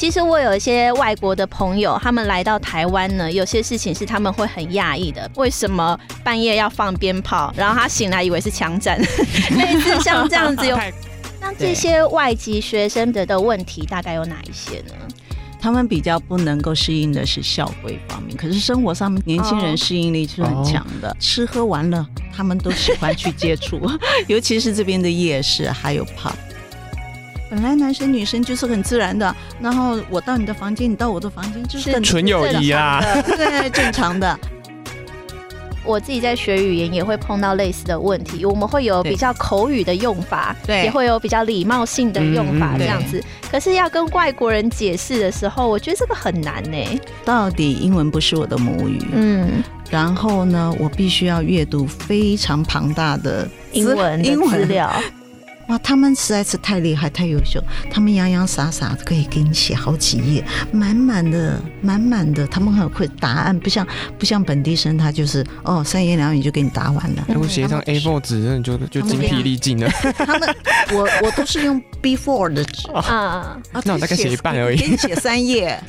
其实我有一些外国的朋友，他们来到台湾呢，有些事情是他们会很讶异的。为什么半夜要放鞭炮？然后他醒来以为是枪战，类似像这样子有。那这些外籍学生的的问题大概有哪一些呢？他们比较不能够适应的是校规方面，可是生活上面年轻人适应力是很强的。吃喝玩乐，他们都喜欢去接触，尤其是这边的夜市还有 pub。本来男生女生就是很自然的，然后我到你的房间，你到我的房间，就是很纯友谊啊，对，正常的。我自己在学语言也会碰到类似的问题，我们会有比较口语的用法，对，也会有比较礼貌性的用法这样子。可是要跟外国人解释的时候，我觉得这个很难呢。到底英文不是我的母语，嗯，然后呢，我必须要阅读非常庞大的英文英文资料。哇，他们实在是太厉害、太优秀，他们洋洋洒洒可以给你写好几页，满满的、满满的，他们很会答案，不像不像本地生，他就是哦三言两语就给你答完了。如果写一张 A4 纸，那你就就精疲力尽了。他们我我都是用 B4 的纸 啊，那我大概写一半而已，给你写三页。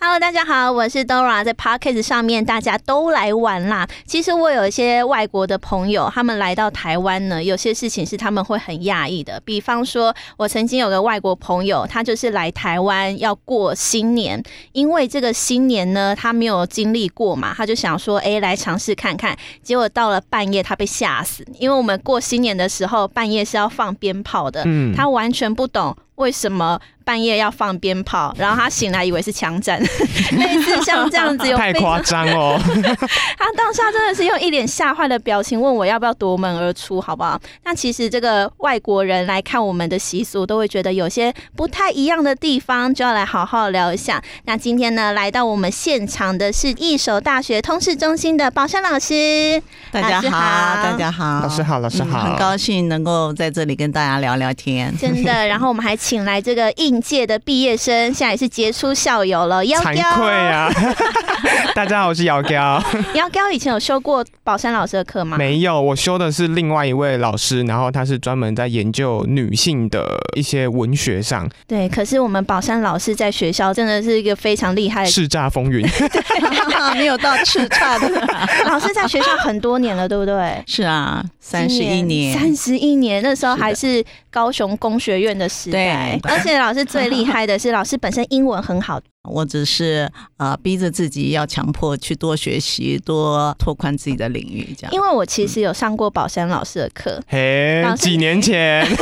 Hello，大家好，我是 Dora，在 Podcast 上面大家都来玩啦。其实我有一些外国的朋友，他们来到台湾呢，有些事情是他们会很讶异的。比方说，我曾经有个外国朋友，他就是来台湾要过新年，因为这个新年呢，他没有经历过嘛，他就想说，哎，来尝试看看。结果到了半夜，他被吓死，因为我们过新年的时候，半夜是要放鞭炮的，嗯，他完全不懂为什么。半夜要放鞭炮，然后他醒来以为是枪战，类似像这样子，太夸张哦。他当下真的是用一脸吓坏的表情问我要不要夺门而出，好不好？那其实这个外国人来看我们的习俗，都会觉得有些不太一样的地方，就要来好好聊一下。那今天呢，来到我们现场的是一手大学通识中心的宝山老师，大家好，大家好，老师好，老师好，很高兴能够在这里跟大家聊聊天，真的。然后我们还请来这个应。届的毕业生，现在也是杰出校友了。惭愧啊！大家好，我是姚彪。姚彪以前有修过宝山老师的课吗？没有，我修的是另外一位老师，然后他是专门在研究女性的一些文学上。对，可是我们宝山老师在学校真的是一个非常厉害，叱咤风云。没有到叱咤的 老师，在学校很多年了，对不对？是啊，三十一年，三十一年，那时候还是高雄工学院的时代，而且老师最厉害的是，老师本身英文很好。我只是呃逼着自己要强迫去多学习，多拓宽自己的领域，这样。因为我其实有上过宝山老师的课，嘿，几年前，有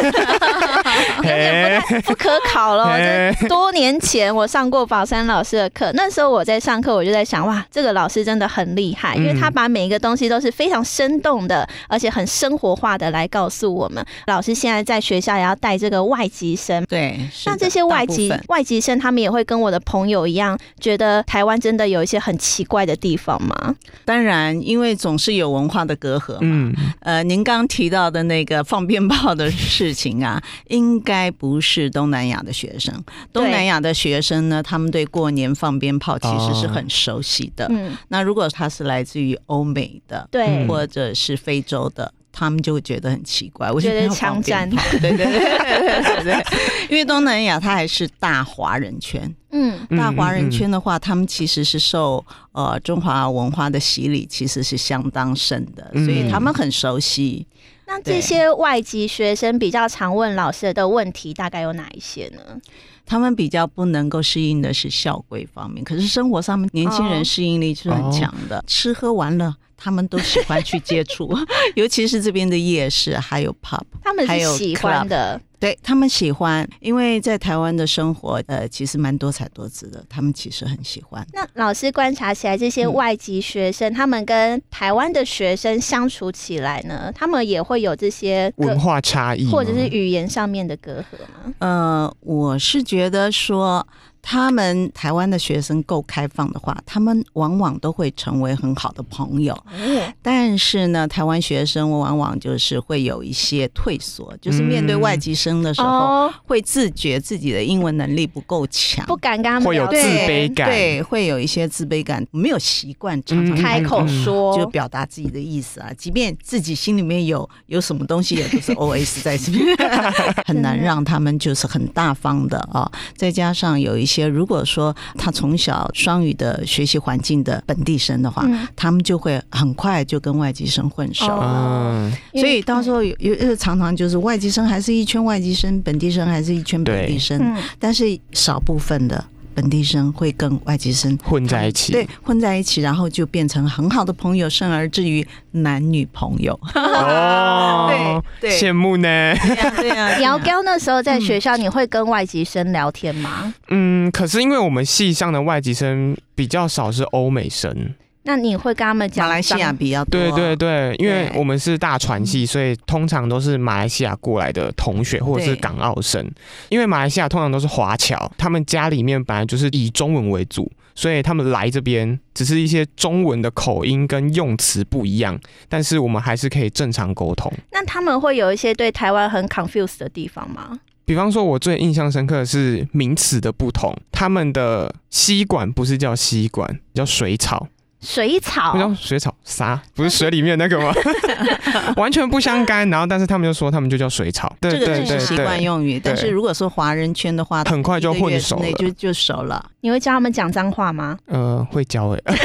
点不太不可考了。多年前我上过宝山老师的课，那时候我在上课，我就在想，哇，这个老师真的很厉害，因为他把每一个东西都是非常生动的，而且很生活化的来告诉我们。老师现在在学校也要带这个外籍生，对，那这些外籍外籍生，他们也会跟我的朋友。有一样觉得台湾真的有一些很奇怪的地方吗？当然，因为总是有文化的隔阂嘛。呃，您刚提到的那个放鞭炮的事情啊，应该不是东南亚的学生。东南亚的学生呢，他们对过年放鞭炮其实是很熟悉的。嗯，那如果他是来自于欧美的，对，或者是非洲的。他们就会觉得很奇怪，我觉得枪战，对对对对对，因为东南亚它还是大华人圈，嗯，大华人圈的话，他们其实是受呃中华文化的洗礼，其实是相当深的，所以他们很熟悉。那这些外籍学生比较常问老师的问题，大概有哪一些呢？他们比较不能够适应的是校规方面，可是生活上面年轻人适应力是很强的，吃喝玩乐。他们都喜欢去接触，尤其是这边的夜市，还有 pub，他们是喜欢的。对他们喜欢，因为在台湾的生活，呃，其实蛮多彩多姿的。他们其实很喜欢。那老师观察起来，这些外籍学生，他们跟台湾的学生相处起来呢，他们也会有这些文化差异，或者是语言上面的隔阂吗？呃，我是觉得说。他们台湾的学生够开放的话，他们往往都会成为很好的朋友。但是呢，台湾学生往往就是会有一些退缩，就是面对外籍生的时候，哦，会自觉自己的英文能力不够强，不敢跟他们会有自卑感。对，会有一些自卑感，没有习惯常常嗯。开口嗯说，就表达自己的意思啊，即便自己心里面有有什么东西，也都是 O S 在这边，很难让他们就是很大方的啊。再加上有一些，如果说他从小双语的学习环境的本地生的话，嗯。他们就会很快就跟外籍生混熟。哦。嗯，所以到时候有有呃常常就是外籍生还是一圈外籍生，本地生还是一圈本地生，嗯，但是少部分的本地生会跟外籍生混在一起，对，混在一起，然后就变成很好的朋友，甚而至于男女朋友。哦，对对羡慕呢。姚彪那时候在学校，你会跟外籍生聊天吗？嗯，可是因为我们系上的外籍生比较少是欧美生，那你会跟他们讲马来西亚比较多。对对对，因为我们是大传系，所以通常都是马来西亚过来的同学或者是港澳生。因为马来西亚通常都是华侨，他们家里面本来就是以中文为主，所以他们来这边只是一些中文的口音跟用词不一样，但是我们还是可以正常沟通。那他们会有一些对台湾很 confused 的地方吗？比方说，我最印象深刻的是名词的不同，他们的吸管不是叫吸管，叫水草。水草不叫水草啥？不是水里面那个吗？完全不相干。然后，但是他们就说他们就叫水草。对这个对对只是习惯对，用语，但是如果说华人圈的话，很快就混熟了就就熟了。你会教他们讲脏话吗？呃，会教哎。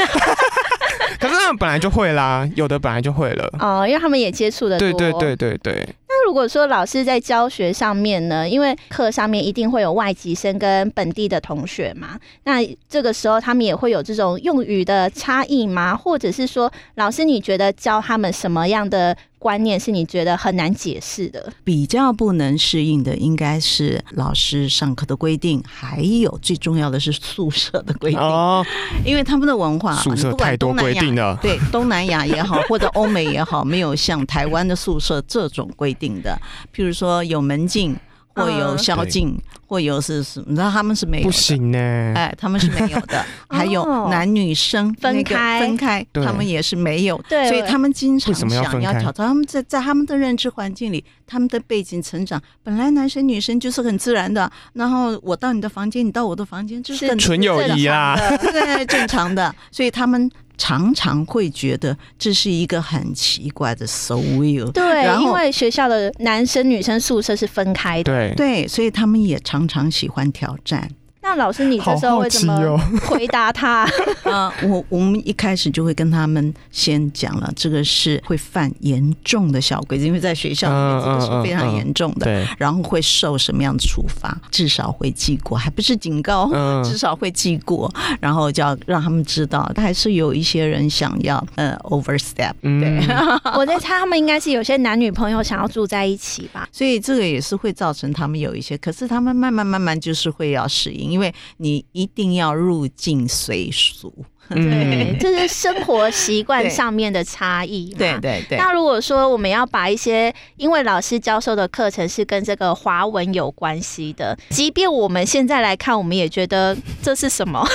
可是他们本来就会啦，有的本来就会了。哦，因为他们也接触的多。对对对对对，那如果说老师在教学上面呢，因为课上面一定会有外籍生跟本地的同学嘛，那这个时候他们也会有这种用语的差异吗？或者是说，老师你觉得教他们什么样的观念是你觉得很难解释的？比较不能适应的应该是老师上课的规定，还有最重要的是宿舍的规定，哦，因为他们的文化宿舍太多东南亚规定了。对东南亚也好，或者欧美也好，没有像台湾的宿舍这种规定的。譬如说有门禁，或有嗯宵禁，或有是什么，你知道他们是没有的。不行呢。哎，他们是没有的，还有哦男女生分开分开，他们也是没有的，对所以他们经常想要挑战。他们在在他们的认知环境里，他们的背景成长，本来男生女生就是很自然的，然后我到你的房间，你到我的房间，就是很纯友谊啦正常的对，正常的，所以他们常常会觉得这是一个很奇怪的 so weird。对，因为学校的男生女生宿舍是分开的。对，对，所以他们也常常常喜欢挑战。那老师，你这时候会怎么哦。回答他？啊，我我们一开始就会跟他们先讲了，这个是会犯严重的小鬼子，因为在学校里面嗯这个是非常严重的，对，然后会受什么样的处罚，至少会记过，还不是警告。嗯至少会记过，然后就要让他们知道，还是有一些人想要呃 overstep，嗯对，我在猜他们应该是有些男女朋友想要住在一起吧。所以这个也是会造成他们有一些，可是他们慢慢慢慢就是会要适应，因为你一定要入境随俗，对嗯，，这是生活习惯上面的差异嘛。对对对。那如果说我们要把一些，因为老师教授的课程是跟这个华文有关系的，即便我们现在来看，我们也觉得这是什么？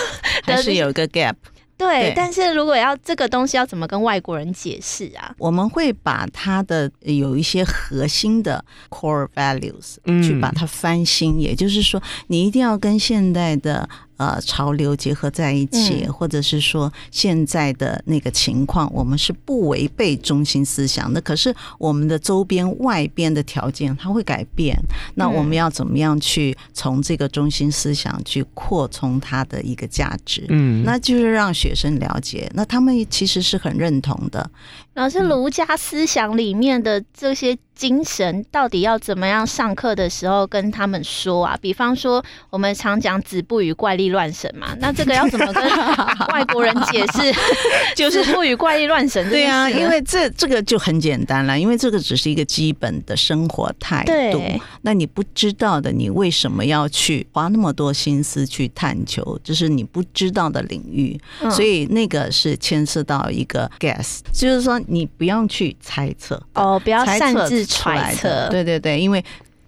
还是 有一个 gap。对对，但是如果要这个东西要怎么跟外国人解释啊？我们会把它的呃有一些核心的 core values 嗯。去把它翻新，也就是说，你一定要跟现代的呃潮流结合在一起，嗯或者是说现在的那个情况，我们是不违背中心思想的。可是我们的周边外边的条件它会改变，那我们要怎么样去从这个中心思想去扩充它的一个价值？嗯，那就是让学生了解，那他们其实是很认同的。老师，儒家思想里面的这些精神，到底要怎么样上课的时候跟他们说啊？比方说，我们常讲“子不语怪力乱神”嘛，那 这个要怎么跟外国人解释？就是不语怪力乱神对啊，因为这这个就很简单了，因为这个只是一个基本的生活态度。那你不知道的，你为什么要去花那么多心思去探求？这是你不知道的领域，嗯所以那个是牵涉到一个 guess，就是说你不用去猜测。哦，不要擅自揣测，。对对对，因为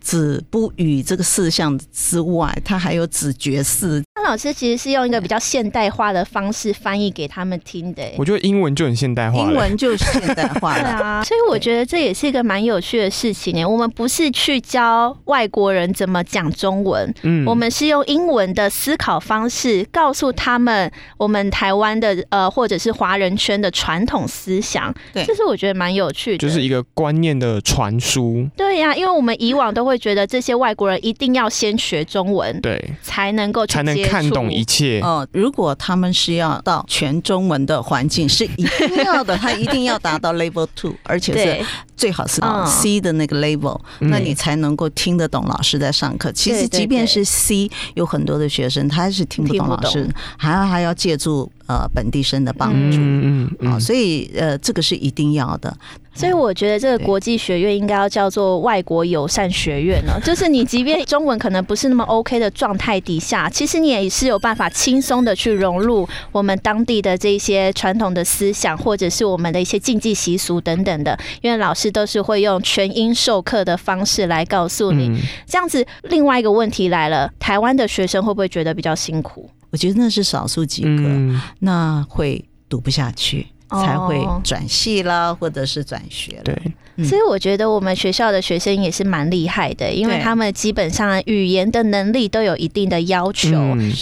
子不语这个四项之外，它还有子爵士。那老师其实是用一个比较现代化的方式翻译给他们听的。我觉得英文就很现代化，英文就是现代化了。对啊，所以我觉得这也是一个蛮有趣的事情呢。我们不是去教外国人怎么讲中文，嗯，我们是用英文的思考方式告诉他们我们台湾的呃或者是华人圈的传统思想。对，这是我觉得蛮有趣的，就是一个观念的传输。对呀，因为我们以往都会觉得这些外国人一定要先学中文，对，才能够才能看懂一切。哦，如果他们是要到全中文的环境，是一定要的，他一定要达到 Level Two，而且是最好是 C 的那个 Level，那你才能够听得懂老师在上课。其实即便是 C，有很多的学生他是听不懂老师，还要还要借助。呃，本地生的帮助，嗯嗯啊，所以呃，这个是一定要的。所以我觉得这个国际学院应该要叫做外国友善学院呢。就是你即便中文可能不是那么 OK 的状态底下，其实你也是有办法轻松的去融入我们当地的这些传统的思想，或者是我们的一些禁忌习俗等等的。因为老师都是会用全英授课的方式来告诉你。这样子，另外一个问题来了，台湾的学生会不会觉得比较辛苦？我觉得那是少数几个，那会读不下去，才会转系啦，或者是转学了。对。所以我觉得我们学校的学生也是蛮厉害的，因为他们基本上语言的能力都有一定的要求，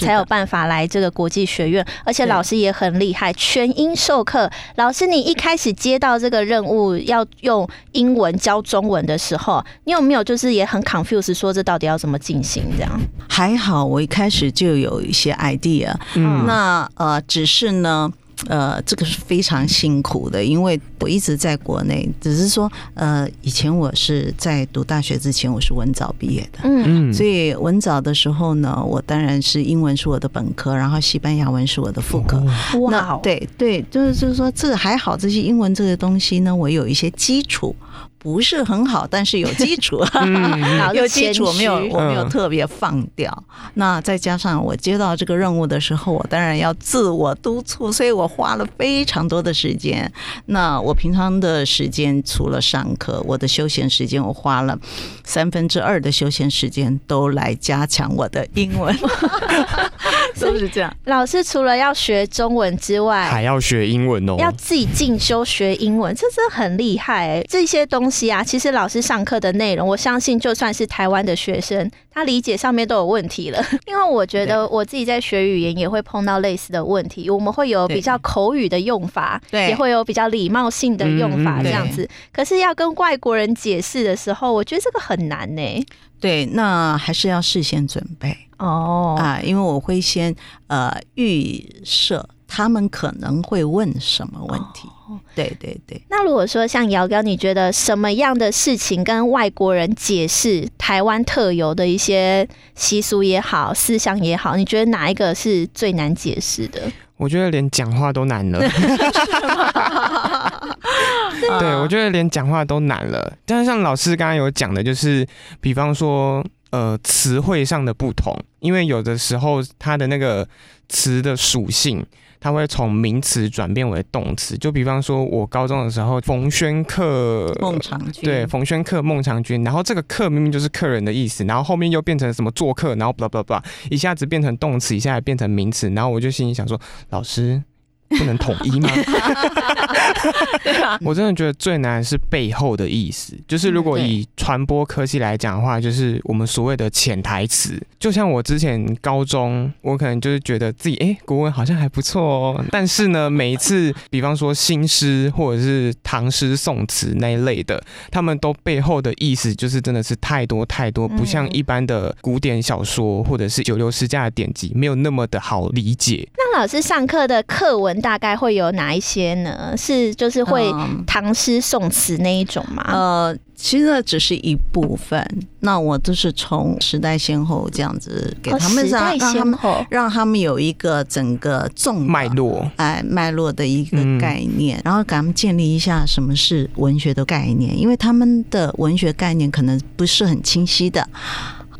才有办法来这个国际学院。而且老师也很厉害，全英授课。老师，你一开始接到这个任务要用英文教中文的时候，你有没有就是也很 confused，说这到底要怎么进行？这样还好，我一开始就有一些 idea。嗯，那呃，只是呢。呃，这个是非常辛苦的，因为我一直在国内，只是说，呃，以前我是在读大学之前，我是文藻毕业的，嗯，所以文藻的时候呢，我当然是英文是我的本科，然后西班牙文是我的副科。哇，对对，就是就是说，这个还好，这些英文这个东西呢，我有一些基础。不是很好，但是有基础，有基础，没有我没有特别放掉。那再加上我接到这个任务的时候，我当然要自我督促，所以我花了非常多的时间。那我平常的时间除了上课，我的休闲时间我花了三分之二的休闲时间都来加强我的英文，是不是这样？老师除了要学中文之外，还要学英文哦，要自己进修学英文，这真的很厉害哎！这些东西。啊，其实老师上课的内容，我相信就算是台湾的学生，他理解上面都有问题了。因为我觉得我自己在学语言也会碰到类似的问题，我们会有比较口语的用法，对，也会有比较礼貌性的用法这样子。可是要跟外国人解释的时候，我觉得这个很难呢。对，那还是要事先准备哦啊，因为我会先呃预设他们可能会问什么问题。对对对，那如果说像姚哥，你觉得什么样的事情跟外国人解释台湾特有的一些习俗也好、思想也好，你觉得哪一个是最难解释的？我觉得连讲话都难了。对，我觉得连讲话都难了。但是像老师刚刚有讲的，就是比方说呃词汇上的不同，因为有的时候它的那个词的属性。它会从名词转变为动词，就比方说，我高中的时候，冯轩客孟尝君，对，冯轩客孟尝君，然后这个客明明就是客人的意思，然后后面又变成什么做客，然后不不不，一下子变成动词，一下子变成名词，然后我就心里想说，老师。不能统一吗？我真的觉得最难是背后的意思。就是如果以传播科技来讲的话，就是我们所谓的潜台词。就像我之前高中，我可能就是觉得自己哎，国文好像还不错哦。但是呢，每一次，比方说新诗或者是唐诗宋词那一类的，他们都背后的意思就是真的是太多太多，不像一般的古典小说或者是九流诗家的典籍，没有那么的好理解。那老师上课的课文。大概会有哪一些呢？是就是会唐诗宋词那一种吗？呃，其实那只是一部分。那我都是从时代先后这样子给他们让让他们让他们有一个整个纵脉络哎脉络的一个概念，然后给他们建立一下什么是文学的概念，因为他们的文学概念可能不是很清晰的。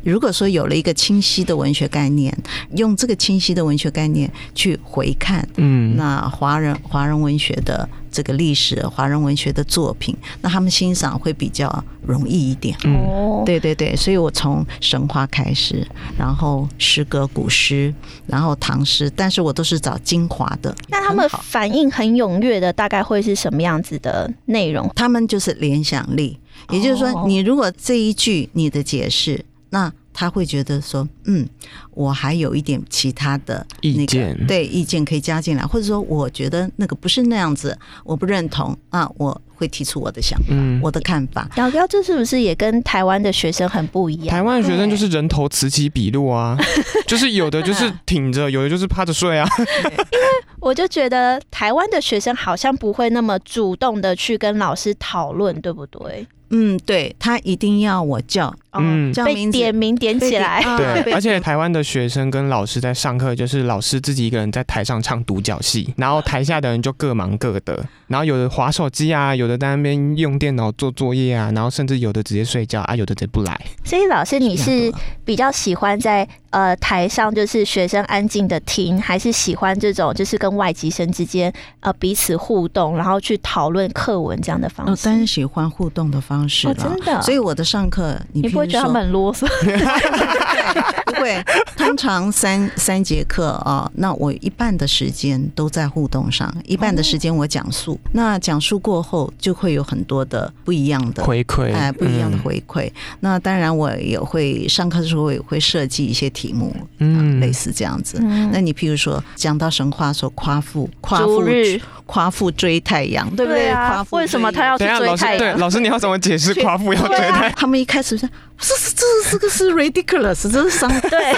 如果说有了一个清晰的文学概念，用这个清晰的文学概念去回看，嗯，那华人华人文学的这个历史，华人文学的作品，那他们欣赏会比较容易一点。嗯哦，对对对，所以我从神话开始，然后诗歌、古诗，然后唐诗，但是我都是找精华的。那他们反应很踊跃的，大概会是什么样子的内容？他们就是联想力，也就是说哦，你如果这一句你的解释，那他会觉得说，嗯，我还有一点其他的那个意见对意见可以加进来，或者说我觉得那个不是那样子，我不认同啊，我会提出我的想法，嗯我的看法。瑶瑶，这是不是也跟台湾的学生很不一样？台湾的学生就是人头此起彼落啊，就是有的就是挺着，有的就是趴着睡啊。因为我就觉得台湾的学生好像不会那么主动的去跟老师讨论，对不对？嗯，对他一定要我叫，嗯叫名字被点名点起来，啊对，而且台湾的学生跟老师在上课，就是老师自己一个人在台上唱独角戏，然后台下的人就各忙各的，然后有的划手机啊，有的在那边用电脑做作业啊，然后甚至有的直接睡觉啊，有的直接不来。所以老师你是比较喜欢在呃台上就是学生安静的听，还是喜欢这种就是跟外籍生之间呃彼此互动，然后去讨论课文这样的方哦，式？当然喜欢互动的方式哦，真的，所以我的上课，你你不会觉得他们很啰嗦？不会，通常三三节课啊，那我一半的时间都在互动上，一半的时间我讲述。那讲述过后，就会有很多的不一样的回馈，哎，不一样的嗯回馈。那当然，我也会上课的时候，我也会设计一些题目，嗯嗯，类似这样子。嗯那你譬如说讲到神话说夸父，夸父夸父追太阳，对不对？啊夸，父为什么他要去等一下，追老师太阳？对老师，你要怎么解释夸父要追太？他们一开始说，这是这是这个是 ridiculous，这是伤对，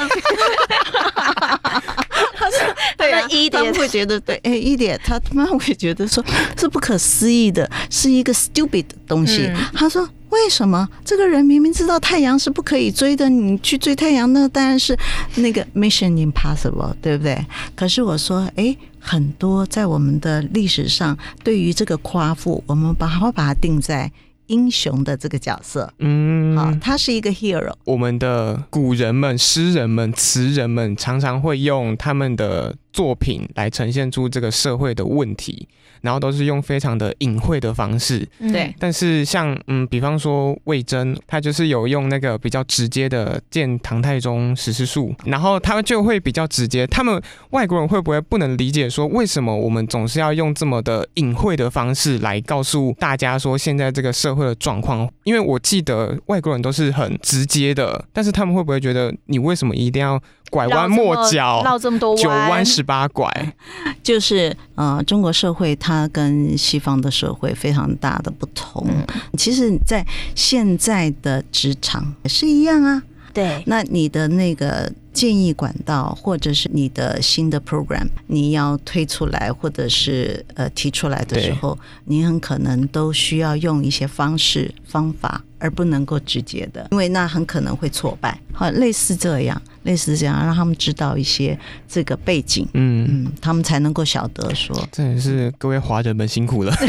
对啊那一点他们会觉得对，哎，一点他他妈会觉得说是不可思议的，是一个 stupid 的东西。嗯他说。为什么这个人明明知道太阳是不可以追的，你去追太阳，那当然是那个 mission impossible，对不对？可是我说，哎，很多在我们的历史上，对于这个夸父，我们把它把它定在英雄的这个角色，嗯，好，他是一个 hero，我们的古人们、诗人们、词人们常常会用他们的作品来呈现出这个社会的问题，然后都是用非常的隐晦的方式。嗯对但是像嗯，比方说魏征，他就是有用那个比较直接的见唐太宗十四术，然后他就会比较直接。他们外国人会不会不能理解说，为什么我们总是要用这么的隐晦的方式来告诉大家说现在这个社会的状况？因为我记得外国人都是很直接的，但是他们会不会觉得你为什么一定要拐弯抹角、绕这么多九弯十八拐？就是呃，中国社会它跟西方的社会非常大的不同。嗯其实，在现在的职场也是一样啊。对，那你的那个建议管道，或者是你的新的 program，你要推出来，或者是呃提出来的时候，你很可能都需要用一些方式方法，而不能够直接的，因为那很可能会挫败。好，类似这样，类似这样，让他们知道一些这个背景，嗯，嗯，他们才能够晓得说，这也是各位华人们辛苦了。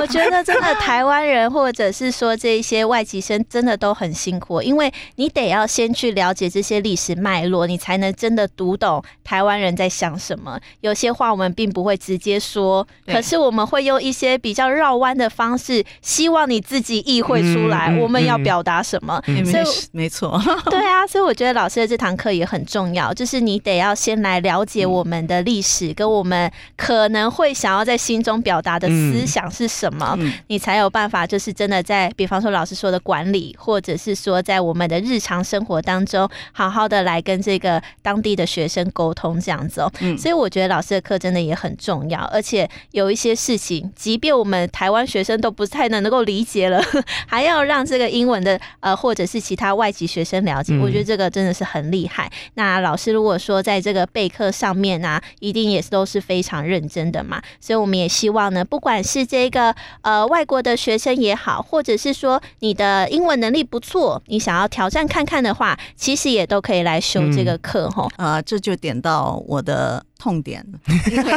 我觉得真的台湾人或者是说这一些外籍生真的都很辛苦，因为你得要先去了解这些历史脉络，你才能真的读懂台湾人在想什么。有些话我们并不会直接说，可是我们会用一些比较绕弯的方式，希望你自己意会出来我们要嗯表达什么。嗯所以 没错，对啊，所以我觉得老师的这堂课也很重要，就是你得要先来了解我们的历史，跟我们可能会想要在心中表达的思想是什么，嗯。你才有办法，就是真的在，比方说老师说的管理，或者是说在我们的日常生活当中，好好的来跟这个当地的学生沟通这样子哦。嗯所以我觉得老师的课真的也很重要，而且有一些事情，即便我们台湾学生都不太能够理解了，还要让这个英文的呃或者是其他外籍学生了解，嗯我觉得这个真的是很厉害。那老师如果说在这个备课上面啊，一定也是都是非常认真的嘛，所以我们也希望呢，不管是这个呃外国的学生也好，或者是说你的英文能力不错，你想要挑战看看的话，其实也都可以来修这个课哈。啊，这就点到我的痛点了，因为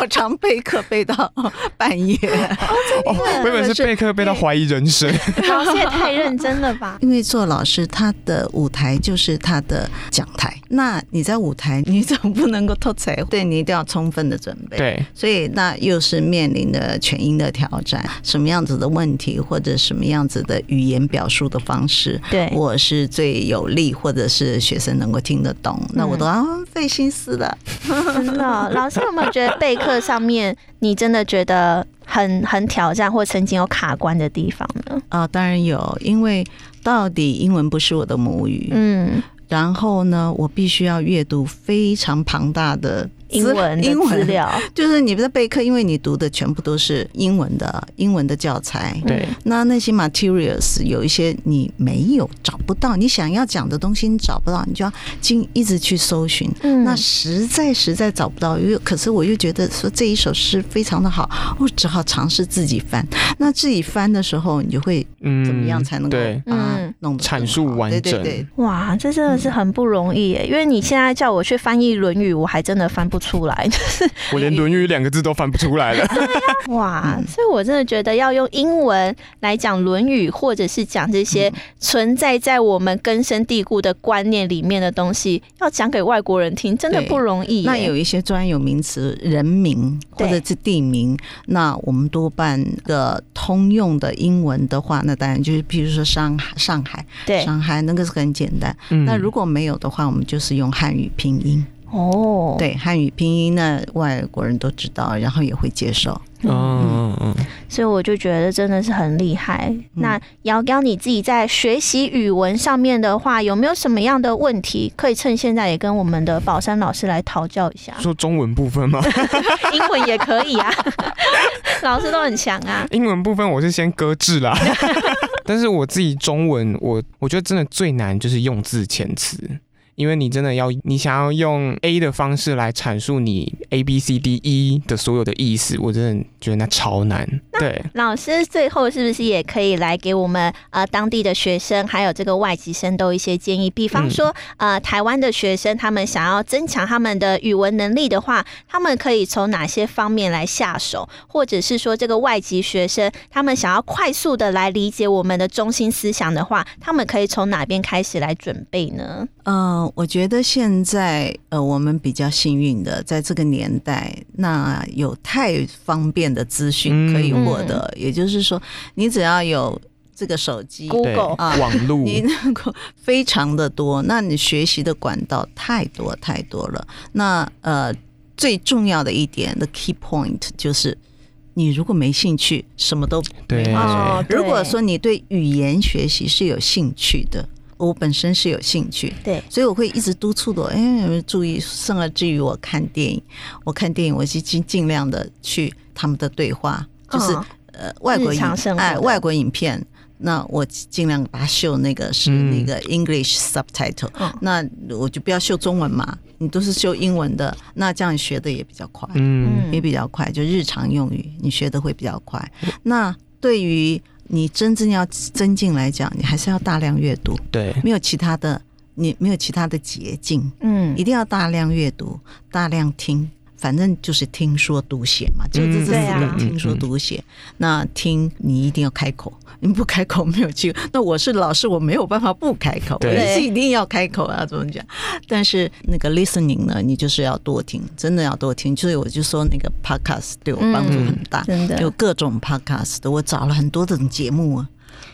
我常备课备到半夜。哦，我以为是备课备到怀疑人生。老师也太认真了吧？因为做老师，他的舞台就是他的讲台。那你在舞台，你总不能够偷才，对你一定要充分的准备。对，所以那又是面临的全音的挑战，什么样子的问题，或者什么样子的语言表述的方式，对，我是最有利，或者是学生能够听得懂，那我都要费心思的。真的，老师有没有觉得备课上面，你真的觉得很很挑战，或曾经有卡关的地方呢？啊，当然有，因为到底英文不是我的母语，嗯，然后呢，我必须要阅读非常庞大的英文英资料，就是你在备课，因为你读的全部都是英文的英文的教材，对，那那些 materials 有一些你没有找不到，你想要讲的东西你找不到，你就要进一直去搜寻，嗯。那实在实在找不到，又可是我又觉得说这一首诗非常的好，我只好尝试自己翻。那自己翻的时候，你就会嗯，怎么样才能够对。把它嗯。弄阐述完整。对对对，哇，这真的是很不容易耶！因为你现在叫我去翻译《论语》，我还真的翻不出来。我连《论语》两个字都翻不出来了。哇，嗯所以我真的觉得要用英文来讲《论语》，或者是讲这些存在在我们根深蒂固的观念里面的东西，要讲给外国人听，真的不容易。那有一些专有名词、人名或者是地名，那我们多半的通用的英文的话，那当然就是，比如说上海、上海、对上海那个是很简单。嗯那如果没有的话，我们就是用汉语拼音。哦，对，汉语拼音呢，外国人都知道，然后也会接受。嗯嗯嗯，所以我就觉得真的是很厉害。那瑶瑶你自己在学习语文上面的话，有没有什么样的问题可以趁现在也跟我们的宝山老师来讨教一下？说中文部分吗？英文也可以啊，老师都很强啊。英文部分我是先搁置啦，但是我自己中文，我我觉得真的最难就是用字遣词。因为你真的要，你想要用 A 的方式来阐述你 A B C D E 的所有的意思，我真的觉得那超难。对，老师最后是不是也可以来给我们呃当地的学生，还有这个外籍生都一些建议？比方说，呃，台湾的学生他们想要增强他们的语文能力的话，他们可以从哪些方面来下手？或者是说，这个外籍学生他们想要快速的来理解我们的中心思想的话，他们可以从哪边开始来准备呢？呃，我觉得现在呃，我们比较幸运的，在这个年代，那有太方便的资讯可以获得，也就是说，你只要有这个手机。Google 啊网络，你能 够非常的多，那你学习的管道太多太多了。那呃，最重要的一点，the key point 就是，你如果没兴趣，什么都对。没哦对。如果说你对语言学习是有兴趣的，我本身是有兴趣，对，所以我会一直督促的，哎，注意，甚而至于我看电影，我看电影，我是尽尽量的去他们的对话，就是、嗯。呃外国影哎外国影片，那我尽量把它秀那个是嗯。那个 English subtitle，、嗯。那我就不要秀中文嘛，你都是秀英文的，那这样学的也比较快。嗯，也比较快，就日常用语你学的会比较快。那对于你真正要增进来讲，你还是要大量阅读，对，没有其他的，你没有其他的捷径，嗯一定要大量阅读，大量听。反正就是听说读写嘛，就这这四对啊个听说读写。那听你一定要开口，你不开口没有机会。那我是老师，我没有办法不开口，我对是一定要开口啊，怎么讲？但是那个 listening 呢，你就是要多听，真的要多听。所以我就说那个 podcast 对我帮助很大，真的有各种 podcast 的，我找了很多种节目啊。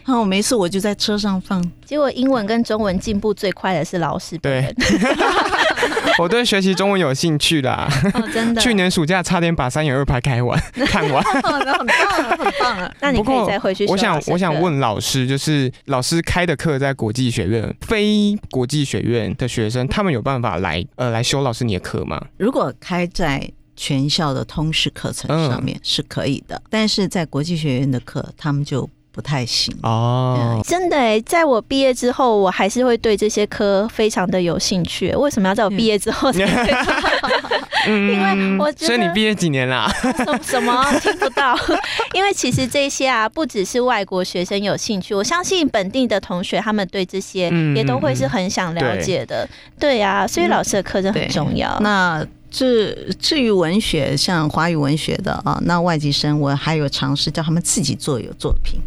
然后我每次我就在车上放，结果英文跟中文进步最快的是老师本人，我对学习中文有兴趣啦。哦，真的。去年暑假差点把三眼二拍开完 看完。很棒啊，很棒啊！那你可以再回去我想我想问老师，就是老师开的课在国际学院，非国际学院的学生，他们有办法来呃来修老师你的课吗？如果开在全校的通识课程上面是可以的，但是在国际学院的课，他们就不太行。哦，真的哎，在我毕业之后，我还是会对这些科非常的有兴趣。为什么要在我毕业之后才会？嗯因为我觉得所以你毕业几年啦？什什么听不到？因为其实这些啊，不只是外国学生有兴趣，我相信本地的同学他们对这些嗯也都会是很想了解的。对啊、所以老师的课真的很重要。那至至于文学，像华语文学的啊，那外籍生我还有尝试叫他们自己做有作品，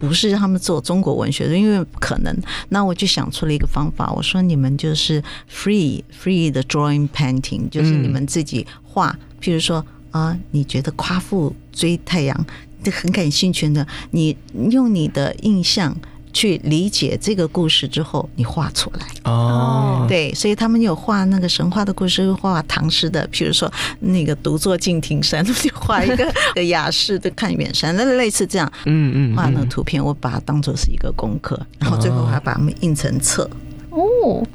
不是他们做中国文学的，因为不可能。那我就想出了一个方法，我说你们就是 free free 的 drawing painting，就是你们自己画，譬如说啊，你觉得夸父追太阳这很感兴趣的，你用你的印象。去理解这个故事之后，你画出来哦。对，所以他们有画那个神话的故事，画唐诗的，比如说那个独坐敬亭山，就画一个雅士的看远山，那类似这样，嗯嗯，画那个图片，我把它当做是一个功课，然后最后还把它们印成册。哦，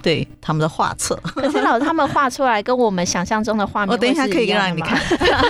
对，他们的画册。可是老师他们画出来跟我们想象中的画面，我等一下可以让你看。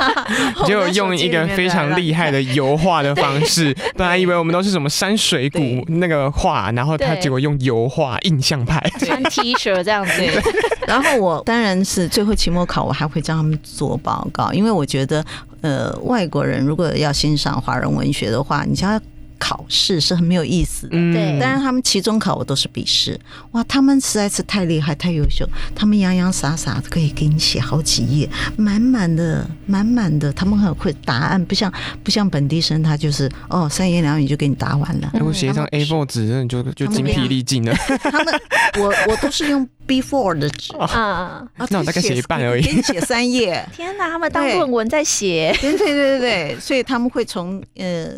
就用一个非常厉害的油画的方式，本来以为我们都是什么山水谷那个画，然后他结果用油画印象派穿 T 恤这样子。然后我当然是最后期末考，我还会叫他们做报告，因为我觉得，呃，外国人如果要欣赏华人文学的话，你要。考试是很没有意思的，对。但是他们期中考我都是笔试，哇，他们实在是太厉害、太优秀，他们洋洋洒洒可以给你写好几页，满满的、满满的，他们很会答案，不像不像本地生，他就是哦三言两语就给你答完了。如果写一张 A4 纸，那就就精疲力尽了。他们我我都是用 B4 的纸啊，那我大概写一半而已，给你写三页。天哪，他们当论文在写。对对对对对，所以他们会从呃。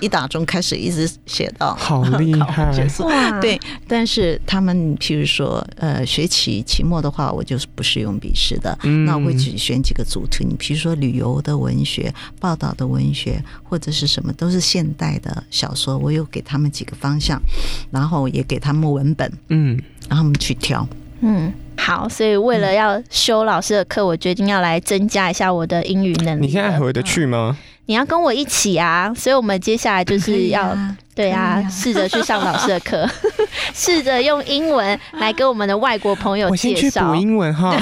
一打钟开始一直写到 好厉害哇！对，但是他们譬如说呃学期期末的话，我就是不是用笔试的，那我会去选几个主题，你譬如说旅游的文学、报道的文学或者是什么，都是现代的小说，我有给他们几个方向，然后也给他们文本，嗯，让他们去挑，嗯。好，所以为了要修老师的课，我决定要来增加一下我的英语能力。你现在回得去吗？你要跟我一起啊！所以我们接下来就是要。对啊，试着去上老师的课，试着用英文来跟我们的外国朋友介绍。我先去补英文哈，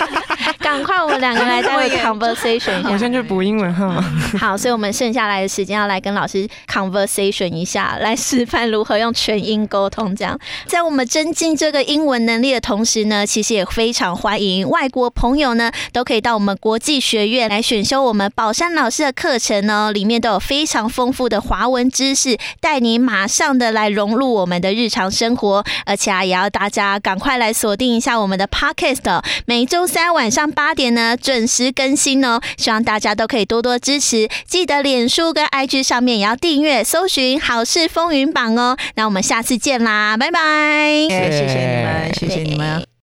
赶快我们两个来待会 conversation 一下。我先去补英文哈。好，所以我们剩下来的时间要来跟老师 conversation 一下，来示范如何用全英沟通。这样，在我们增进这个英文能力的同时呢，其实也非常欢迎外国朋友呢，都可以到我们国际学院来选修我们宝山老师的课程呢，里面都有非常丰富的华文知识带。带你马上的来融入我们的日常生活，而且啊，也要大家赶快来锁定一下我们的 Podcast，每周三晚上八点呢准时更新哦。希望大家都可以多多支持，记得脸书跟 IG 上面也要订阅、搜寻“好事风云榜”哦。那我们下次见啦，拜拜！谢谢你们，谢谢你们。